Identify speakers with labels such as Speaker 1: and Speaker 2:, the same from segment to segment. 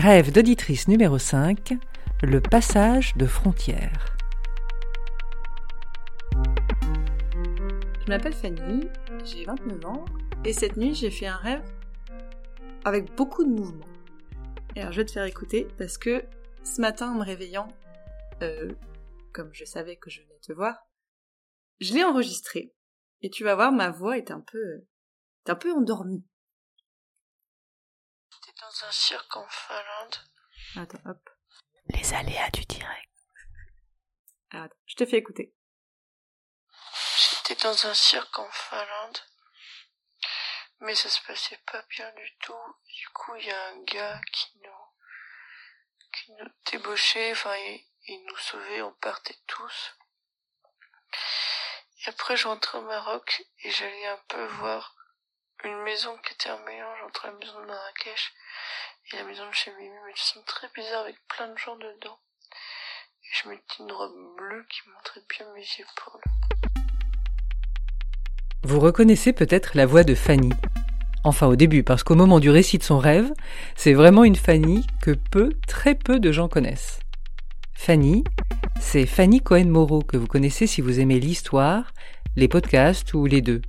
Speaker 1: Rêve d'auditrice numéro 5, le passage de frontières.
Speaker 2: Je m'appelle Fanny, j'ai 29 ans, et cette nuit j'ai fait un rêve avec beaucoup de mouvements. Et alors je vais te faire écouter parce que ce matin en me réveillant, euh, comme je savais que je venais te voir, je l'ai enregistré. Et tu vas voir, ma voix est un peu, est un peu endormie.
Speaker 3: J'étais dans un cirque en Finlande.
Speaker 2: Attends, hop.
Speaker 1: Les aléas du direct.
Speaker 2: Ah, attends, je te fais écouter.
Speaker 3: J'étais dans un cirque en Finlande. Mais ça se passait pas bien du tout. Du coup, il y a un gars qui nous, qui nous débauchait, enfin, il, il nous sauvait, on partait tous. Et après, je rentrais au Maroc et j'allais un peu voir une maison qui était un mélange entre la maison de Marrakech et la maison de chez Mimi, mais ça semble très bizarre avec plein de gens dedans. Et je mettais une robe bleue qui montrait bien mes épaules.
Speaker 1: Vous reconnaissez peut-être la voix de Fanny. Enfin au début, parce qu'au moment du récit de son rêve, c'est vraiment une Fanny que peu, très peu de gens connaissent. Fanny, c'est Fanny Cohen-Moreau que vous connaissez si vous aimez l'histoire, les podcasts ou les deux.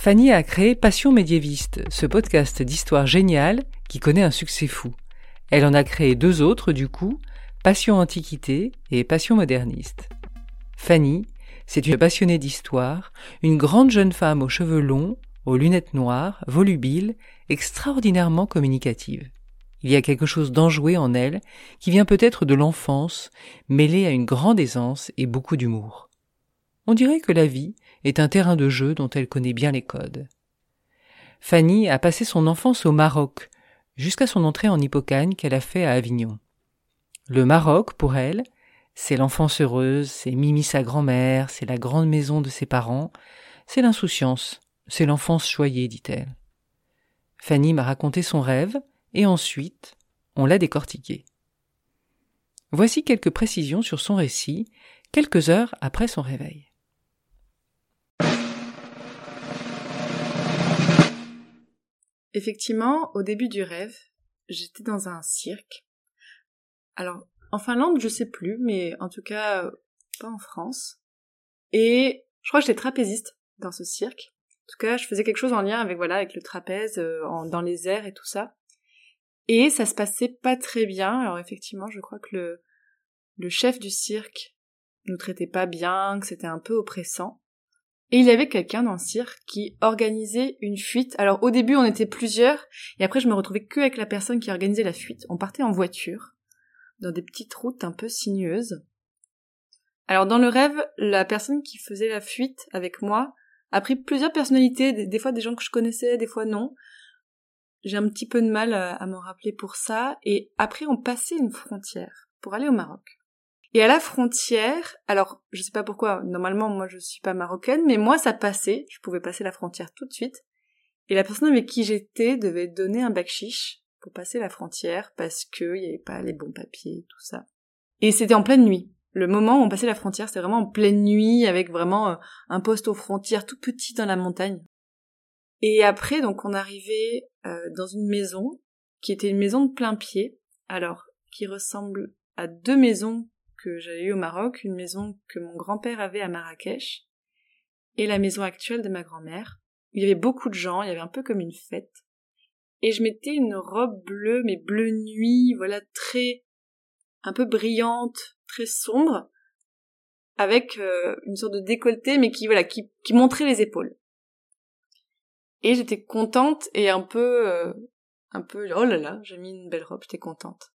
Speaker 1: Fanny a créé Passion médiéviste, ce podcast d'histoire géniale qui connaît un succès fou. Elle en a créé deux autres du coup, Passion antiquité et Passion moderniste. Fanny, c'est une passionnée d'histoire, une grande jeune femme aux cheveux longs, aux lunettes noires, volubile, extraordinairement communicative. Il y a quelque chose d'enjoué en elle, qui vient peut-être de l'enfance, mêlé à une grande aisance et beaucoup d'humour. On dirait que la vie est un terrain de jeu dont elle connaît bien les codes. Fanny a passé son enfance au Maroc, jusqu'à son entrée en Hippocagne qu'elle a fait à Avignon. Le Maroc, pour elle, c'est l'enfance heureuse, c'est Mimi sa grand-mère, c'est la grande maison de ses parents, c'est l'insouciance, c'est l'enfance choyée, dit-elle. Fanny m'a raconté son rêve, et ensuite, on l'a décortiqué. Voici quelques précisions sur son récit, quelques heures après son réveil.
Speaker 2: Effectivement, au début du rêve, j'étais dans un cirque. Alors, en Finlande, je sais plus, mais en tout cas, euh, pas en France. Et je crois que j'étais trapéziste dans ce cirque. En tout cas, je faisais quelque chose en lien avec voilà avec le trapèze euh, dans les airs et tout ça. Et ça se passait pas très bien. Alors effectivement, je crois que le le chef du cirque nous traitait pas bien, que c'était un peu oppressant. Et il y avait quelqu'un dans le cirque qui organisait une fuite. Alors au début on était plusieurs, et après je me retrouvais que avec la personne qui organisait la fuite. On partait en voiture, dans des petites routes un peu sinueuses. Alors dans le rêve, la personne qui faisait la fuite avec moi a pris plusieurs personnalités, des, fois des gens que je connaissais, des fois non. J'ai un petit peu de mal à, à me rappeler pour ça, et après on passait une frontière pour aller au Maroc. Et à la frontière, alors je sais pas pourquoi, normalement moi je suis pas marocaine, mais moi ça passait, je pouvais passer la frontière tout de suite. Et la personne avec qui j'étais devait donner un bac chiche pour passer la frontière parce que il y avait pas les bons papiers, tout ça. Et c'était en pleine nuit. Le moment où on passait la frontière, c'était vraiment en pleine nuit avec vraiment euh, un poste aux frontières tout petit dans la montagne. Et après, donc on arrivait euh, dans une maison qui était une maison de plein pied, alors qui ressemble à deux maisons que j'avais eu au Maroc, une maison que mon grand-père avait à Marrakech, et la maison actuelle de ma grand-mère. Il y avait beaucoup de gens, il y avait un peu comme une fête. Et je mettais une robe bleue, mais bleu nuit, voilà, très, un peu brillante, très sombre, avec euh, une sorte de décolleté, mais qui, voilà, qui, qui montrait les épaules. Et j'étais contente et un peu, euh, un peu, oh là là, j'ai mis une belle robe, j'étais contente.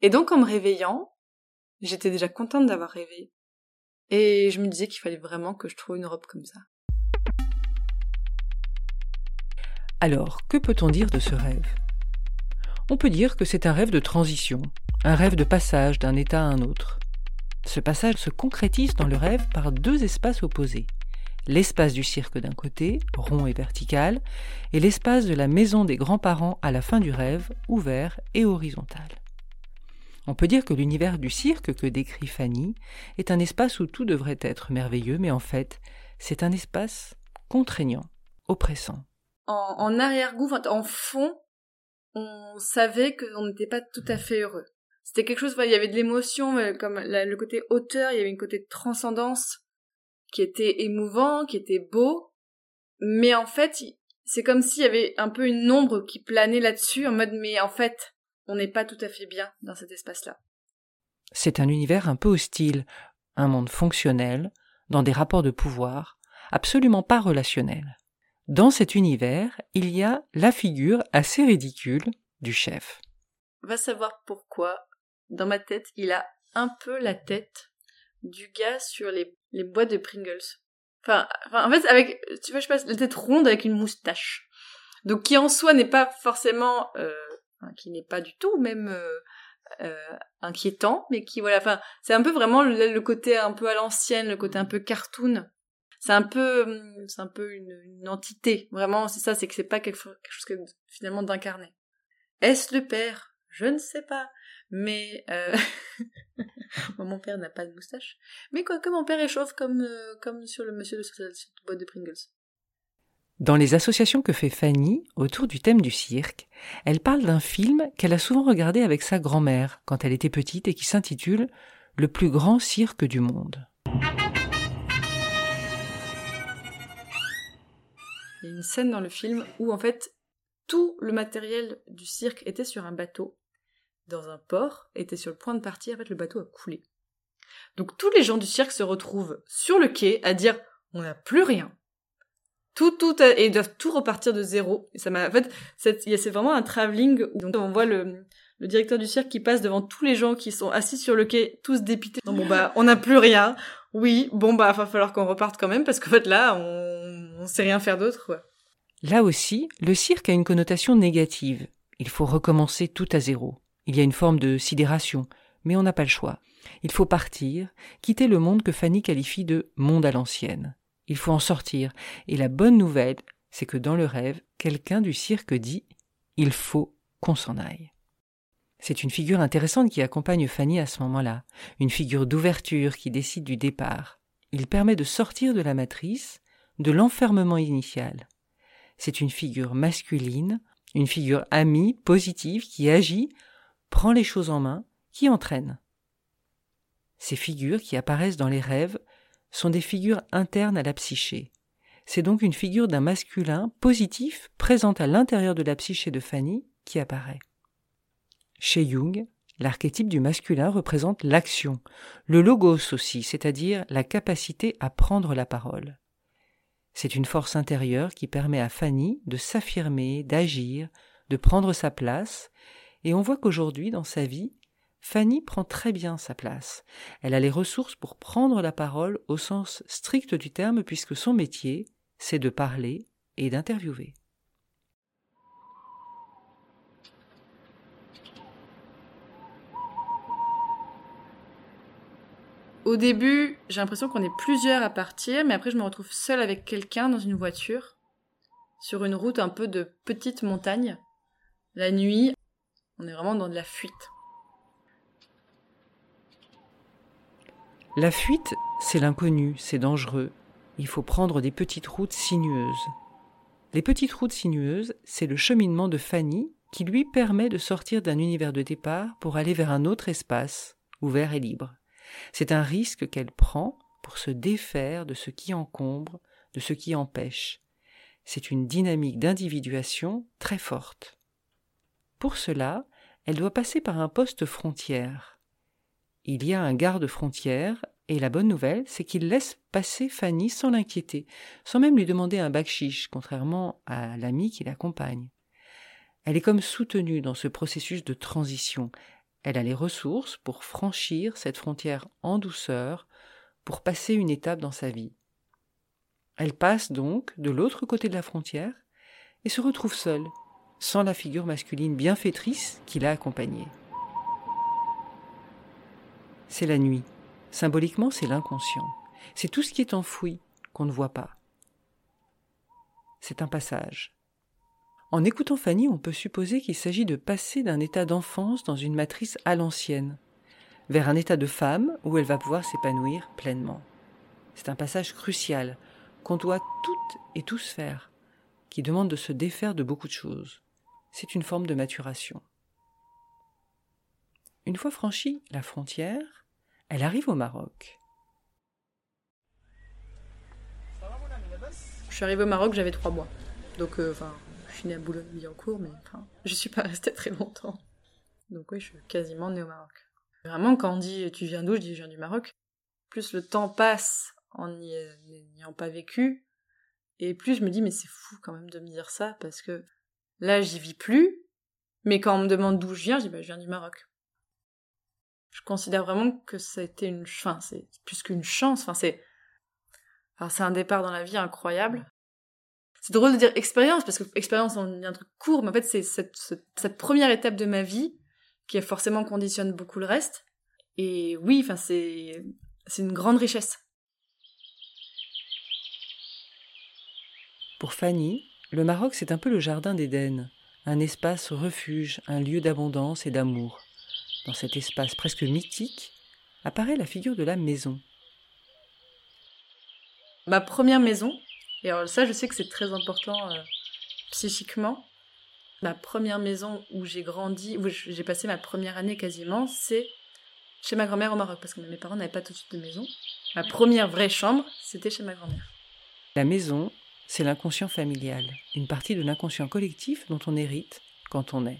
Speaker 2: Et donc en me réveillant, J'étais déjà contente d'avoir rêvé. Et je me disais qu'il fallait vraiment que je trouve une robe comme ça.
Speaker 1: Alors, que peut-on dire de ce rêve? On peut dire que c'est un rêve de transition, un rêve de passage d'un état à un autre. Ce passage se concrétise dans le rêve par deux espaces opposés. L'espace du cirque d'un côté, rond et vertical, et l'espace de la maison des grands-parents à la fin du rêve, ouvert et horizontal. On peut dire que l'univers du cirque que décrit Fanny est un espace où tout devrait être merveilleux, mais en fait, c'est un espace contraignant, oppressant.
Speaker 2: En, en arrière-goût, en fond, on savait qu'on n'était pas tout à fait heureux. C'était quelque chose, il y avait de l'émotion, comme le côté hauteur, il y avait une côté de transcendance qui était émouvant, qui était beau, mais en fait, c'est comme s'il y avait un peu une ombre qui planait là-dessus, en mode mais en fait, on n'est pas tout à fait bien dans cet espace-là.
Speaker 1: C'est un univers un peu hostile, un monde fonctionnel, dans des rapports de pouvoir, absolument pas relationnels. Dans cet univers, il y a la figure assez ridicule du chef.
Speaker 2: Va savoir pourquoi, dans ma tête, il a un peu la tête du gars sur les, les boîtes de Pringles. Enfin, en fait, avec, tu vois, je passe la tête ronde avec une moustache. Donc, qui en soi n'est pas forcément, euh, qui n'est pas du tout même euh, euh, inquiétant, mais qui, voilà, enfin, c'est un peu vraiment le, côté un peu à l'ancienne, le côté un peu cartoon. C'est un peu, hum, c'est un peu une, entité. Vraiment, c'est ça, c'est que c'est pas quelque, chose que, finalement d'incarné. Est-ce le père? Je ne sais pas. Mais euh... mon père n'a pas de moustache. Mais quoi que mon père est chauve comme, euh, comme sur le monsieur de la boîte de Pringles.
Speaker 1: Dans les associations que fait Fanny autour du thème du cirque, elle parle d'un film qu'elle a souvent regardé avec sa grand-mère quand elle était petite et qui s'intitule Le plus grand cirque du monde.
Speaker 2: Il y a une scène dans le film où en fait tout le matériel du cirque était sur un bateau dans un port, était sur le point de partir, en fait le bateau a coulé. Donc tous les gens du cirque se retrouvent sur le quai à dire on n'a plus rien. Tout, tout, et ils doivent tout repartir de zéro. Ça m'a, en fait, c'est vraiment un travelling où on voit le, directeur du cirque qui passe devant tous les gens qui sont assis sur le quai, tous dépités. bon bah, on n'a plus rien. Oui, bon bah, va falloir qu'on reparte quand même parce qu'en fait là, on, on sait rien faire d'autre, quoi.
Speaker 1: Là aussi, le cirque a une connotation négative. Il faut recommencer tout à zéro. Il y a une forme de sidération, mais on n'a pas le choix. Il faut partir, quitter le monde que Fanny qualifie de monde à l'ancienne. Il faut en sortir, et la bonne nouvelle, c'est que dans le rêve, quelqu'un du cirque dit Il faut qu'on s'en aille. C'est une figure intéressante qui accompagne Fanny à ce moment-là, une figure d'ouverture qui décide du départ. Il permet de sortir de la matrice, de l'enfermement initial. C'est une figure masculine, une figure amie, positive, qui agit prend les choses en main, qui entraîne. Ces figures qui apparaissent dans les rêves sont des figures internes à la psyché. C'est donc une figure d'un masculin positif présente à l'intérieur de la psyché de Fanny qui apparaît. Chez Jung, l'archétype du masculin représente l'action, le logos aussi, c'est-à-dire la capacité à prendre la parole. C'est une force intérieure qui permet à Fanny de s'affirmer, d'agir, de prendre sa place et on voit qu'aujourd'hui, dans sa vie, Fanny prend très bien sa place. Elle a les ressources pour prendre la parole au sens strict du terme, puisque son métier, c'est de parler et d'interviewer.
Speaker 2: Au début, j'ai l'impression qu'on est plusieurs à partir, mais après je me retrouve seule avec quelqu'un dans une voiture, sur une route un peu de petite montagne, la nuit, on est vraiment dans de la fuite.
Speaker 1: La fuite, c'est l'inconnu, c'est dangereux. Il faut prendre des petites routes sinueuses. Les petites routes sinueuses, c'est le cheminement de Fanny qui lui permet de sortir d'un univers de départ pour aller vers un autre espace, ouvert et libre. C'est un risque qu'elle prend pour se défaire de ce qui encombre, de ce qui empêche. C'est une dynamique d'individuation très forte. Pour cela, elle doit passer par un poste frontière. Il y a un garde frontière, et la bonne nouvelle, c'est qu'il laisse passer Fanny sans l'inquiéter, sans même lui demander un bakshish, contrairement à l'ami qui l'accompagne. Elle est comme soutenue dans ce processus de transition. Elle a les ressources pour franchir cette frontière en douceur, pour passer une étape dans sa vie. Elle passe donc de l'autre côté de la frontière et se retrouve seule, sans la figure masculine bienfaitrice qui l'a accompagnée. C'est la nuit. Symboliquement, c'est l'inconscient. C'est tout ce qui est enfoui, qu'on ne voit pas. C'est un passage. En écoutant Fanny, on peut supposer qu'il s'agit de passer d'un état d'enfance dans une matrice à l'ancienne, vers un état de femme où elle va pouvoir s'épanouir pleinement. C'est un passage crucial qu'on doit toutes et tous faire, qui demande de se défaire de beaucoup de choses c'est une forme de maturation. Une fois franchie la frontière, elle arrive au Maroc.
Speaker 2: Je suis arrivée au Maroc, j'avais trois mois. Donc, euh, enfin, je suis née à Boulogne-Billancourt, mais enfin, je suis pas restée très longtemps. Donc oui, je suis quasiment née au Maroc. Vraiment, quand on dit tu viens d'où, je dis je viens du Maroc. Plus le temps passe en n'y ayant pas vécu, et plus je me dis mais c'est fou quand même de me dire ça, parce que là j'y vis plus, mais quand on me demande d'où je viens, je dis bah je viens du Maroc. Je considère vraiment que été une, enfin c'est plus qu'une chance, enfin c'est, c'est un départ dans la vie incroyable. C'est drôle de dire expérience, parce que expérience, on dit un truc court, mais en fait, c'est cette, cette, première étape de ma vie qui forcément conditionne beaucoup le reste. Et oui, enfin, c'est, c'est une grande richesse.
Speaker 1: Pour Fanny, le Maroc, c'est un peu le jardin d'Éden, un espace refuge, un lieu d'abondance et d'amour. Dans cet espace presque mythique apparaît la figure de la maison.
Speaker 2: Ma première maison, et alors ça, je sais que c'est très important euh, psychiquement. Ma première maison où j'ai grandi, où j'ai passé ma première année quasiment, c'est chez ma grand-mère au Maroc, parce que mes parents n'avaient pas tout de suite de maison. Ma première vraie chambre, c'était chez ma grand-mère.
Speaker 1: La maison, c'est l'inconscient familial, une partie de l'inconscient collectif dont on hérite quand on est.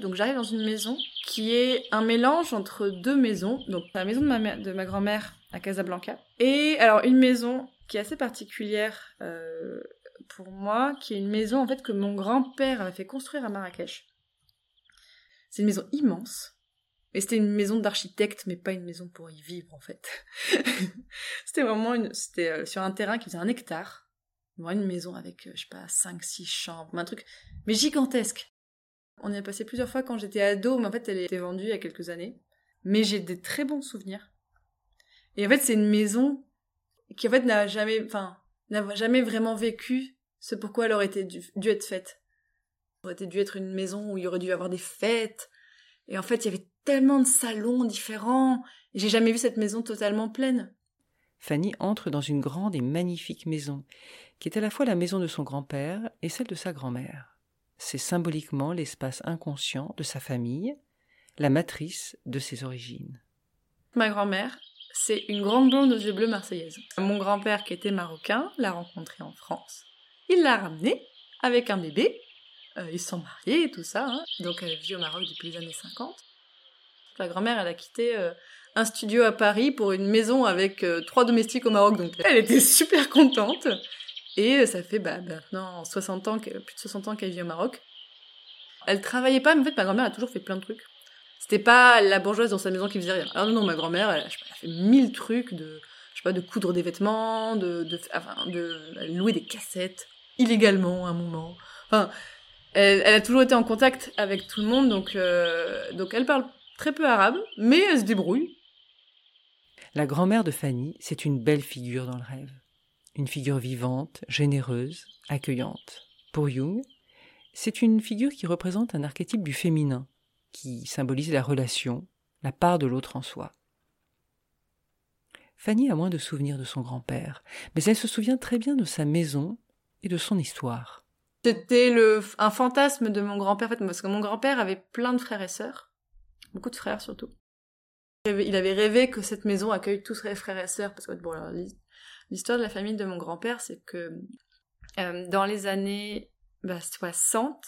Speaker 2: Donc j'arrive dans une maison qui est un mélange entre deux maisons. Donc la maison de ma, grand-mère à Casablanca et alors une maison qui est assez particulière euh, pour moi, qui est une maison en fait que mon grand-père avait fait construire à Marrakech. C'est une maison immense. Et c'était une maison d'architecte, mais pas une maison pour y vivre en fait. c'était vraiment une, c'était euh, sur un terrain qui faisait un hectare. Une maison avec, euh, je sais pas, 5-6 chambres, un truc, mais gigantesque. On y a passé plusieurs fois quand j'étais ado, mais en fait elle été vendue il y a quelques années. Mais j'ai des très bons souvenirs. Et en fait c'est une maison qui en fait n'a jamais, enfin, n'a jamais vraiment vécu ce pourquoi elle aurait été dû, être faite. Elle aurait dû être une maison où il y aurait dû avoir des fêtes. Et en fait, il y avait tellement de salons différents. J'ai jamais vu cette maison totalement pleine.
Speaker 1: Fanny entre dans une grande et magnifique maison, qui est à la fois la maison de son grand-père et celle de sa grand-mère. C'est symboliquement l'espace inconscient de sa famille, la matrice de ses origines.
Speaker 2: Ma grand-mère, c'est une grande blonde aux yeux bleus marseillaise. Mon grand-père, qui était marocain, l'a rencontrée en France. Il l'a ramenée avec un bébé. Euh, ils sont mariés et tout ça. Hein. Donc elle vit au Maroc depuis les années 50. La grand-mère, elle a quitté euh, un studio à Paris pour une maison avec euh, trois domestiques au Maroc. Donc elle était super contente. Et ça fait bah, maintenant 60 ans, plus de 60 ans qu'elle vit au Maroc. Elle travaillait pas, mais en fait ma grand-mère a toujours fait plein de trucs. C'était pas la bourgeoise dans sa maison qui faisait rien. Alors non, non, ma grand-mère, elle, a fait mille trucs de, je sais pas, de coudre des vêtements, de, de, de louer des cassettes illégalement à un moment. Enfin, elle, a toujours été en contact avec tout le monde, donc, euh, donc elle parle très peu arabe, mais elle se débrouille.
Speaker 1: La grand-mère de Fanny, c'est une belle figure dans le rêve. Une figure vivante, généreuse, accueillante. Pour Jung, c'est une figure qui représente un archétype du féminin, qui symbolise la relation, la part de l'autre en soi. Fanny a moins de souvenirs de son grand-père, mais elle se souvient très bien de sa maison et de son histoire.
Speaker 2: C'était un fantasme de mon grand-père, parce que mon grand-père avait plein de frères et sœurs, beaucoup de frères surtout. Il avait rêvé que cette maison accueille tous ses frères et sœurs, parce que bon, l'histoire de la famille de mon grand-père, c'est que euh, dans les années bah, 60,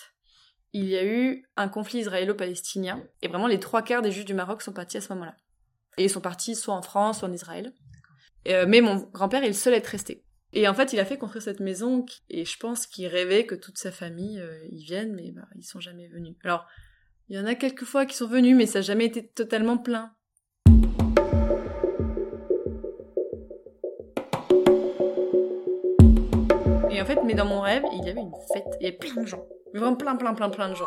Speaker 2: il y a eu un conflit israélo-palestinien, et vraiment les trois quarts des juifs du Maroc sont partis à ce moment-là. Et ils sont partis soit en France, soit en Israël. Euh, mais mon grand-père est le seul à être resté. Et en fait, il a fait construire cette maison, et je pense qu'il rêvait que toute sa famille euh, y vienne, mais bah, ils sont jamais venus. Alors, il y en a quelques fois qui sont venus, mais ça n'a jamais été totalement plein. En fait, mais dans mon rêve, il y avait une fête, il y avait plein de gens. Vraiment plein, plein, plein, plein de gens.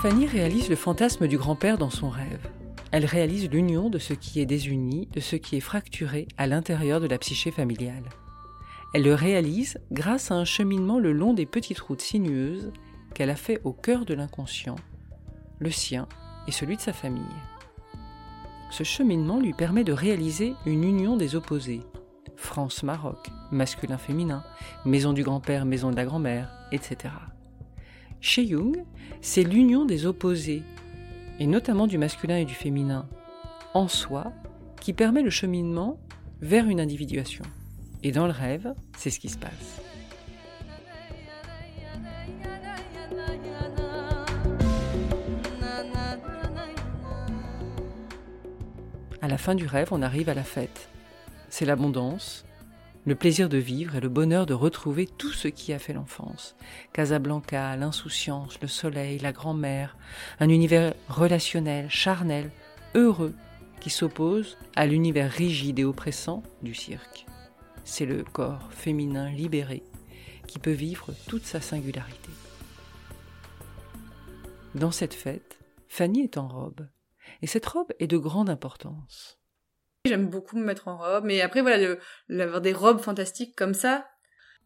Speaker 1: Fanny réalise le fantasme du grand-père dans son rêve. Elle réalise l'union de ce qui est désuni, de ce qui est fracturé à l'intérieur de la psyché familiale. Elle le réalise grâce à un cheminement le long des petites routes sinueuses qu'elle a fait au cœur de l'inconscient, le sien et celui de sa famille. Ce cheminement lui permet de réaliser une union des opposés, France-Maroc, masculin-féminin, maison du grand-père, maison de la grand-mère, etc. Chez Jung, c'est l'union des opposés, et notamment du masculin et du féminin, en soi, qui permet le cheminement vers une individuation. Et dans le rêve, c'est ce qui se passe. À la fin du rêve, on arrive à la fête. C'est l'abondance, le plaisir de vivre et le bonheur de retrouver tout ce qui a fait l'enfance. Casablanca, l'insouciance, le soleil, la grand-mère, un univers relationnel, charnel, heureux, qui s'oppose à l'univers rigide et oppressant du cirque. C'est le corps féminin libéré qui peut vivre toute sa singularité. Dans cette fête, Fanny est en robe. Et cette robe est de grande importance.
Speaker 2: J'aime beaucoup me mettre en robe, mais après voilà, avoir des robes fantastiques comme ça,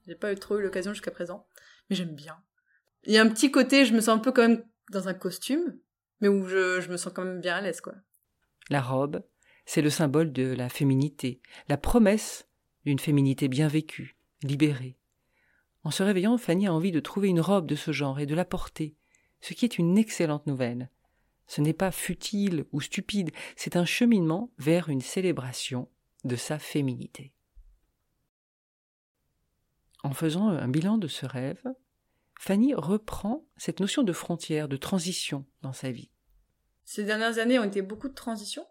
Speaker 2: j'ai pas trop eu l'occasion jusqu'à présent, mais j'aime bien. Il y a un petit côté, je me sens un peu quand même dans un costume, mais où je, je me sens quand même bien à l'aise quoi.
Speaker 1: La robe, c'est le symbole de la féminité, la promesse d'une féminité bien vécue, libérée. En se réveillant, Fanny a envie de trouver une robe de ce genre et de la porter, ce qui est une excellente nouvelle. Ce n'est pas futile ou stupide, c'est un cheminement vers une célébration de sa féminité. En faisant un bilan de ce rêve, Fanny reprend cette notion de frontière, de transition dans sa vie.
Speaker 2: Ces dernières années ont été beaucoup de transitions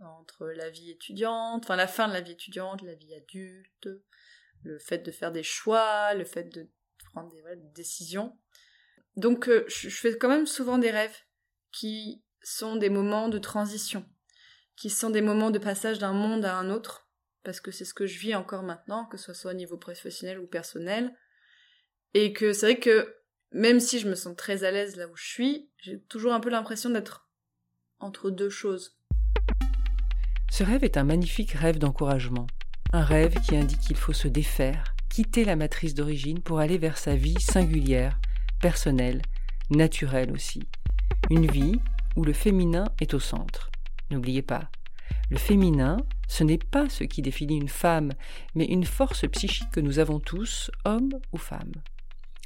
Speaker 2: entre la vie étudiante, enfin la fin de la vie étudiante, la vie adulte, le fait de faire des choix, le fait de prendre des, décisions. Donc euh, je fais quand même souvent des rêves qui sont des moments de transition, qui sont des moments de passage d'un monde à un autre, parce que c'est ce que je vis encore maintenant, que ce soit au niveau professionnel ou personnel, et que c'est vrai que même si je me sens très à l'aise là où je suis, j'ai toujours un peu l'impression d'être entre deux choses.
Speaker 1: Ce rêve est un magnifique rêve d'encouragement, un rêve qui indique qu'il faut se défaire, quitter la matrice d'origine pour aller vers sa vie singulière, personnelle, naturelle aussi, une vie où le féminin est au centre. N'oubliez pas, le féminin, ce n'est pas ce qui définit une femme, mais une force psychique que nous avons tous, hommes ou femmes.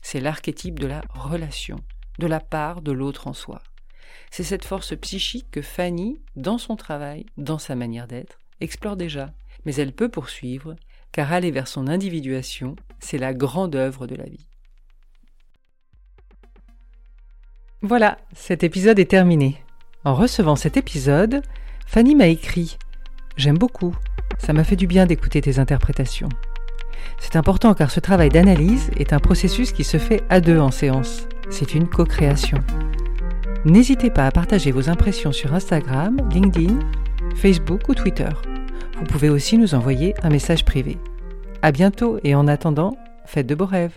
Speaker 1: C'est l'archétype de la relation, de la part de l'autre en soi. C'est cette force psychique que Fanny, dans son travail, dans sa manière d'être, explore déjà, mais elle peut poursuivre, car aller vers son individuation, c'est la grande œuvre de la vie. Voilà, cet épisode est terminé. En recevant cet épisode, Fanny m'a écrit J'aime beaucoup, ça m'a fait du bien d'écouter tes interprétations. C'est important car ce travail d'analyse est un processus qui se fait à deux en séance. C'est une co-création. N'hésitez pas à partager vos impressions sur Instagram, LinkedIn, Facebook ou Twitter. Vous pouvez aussi nous envoyer un message privé. À bientôt et en attendant, faites de beaux rêves.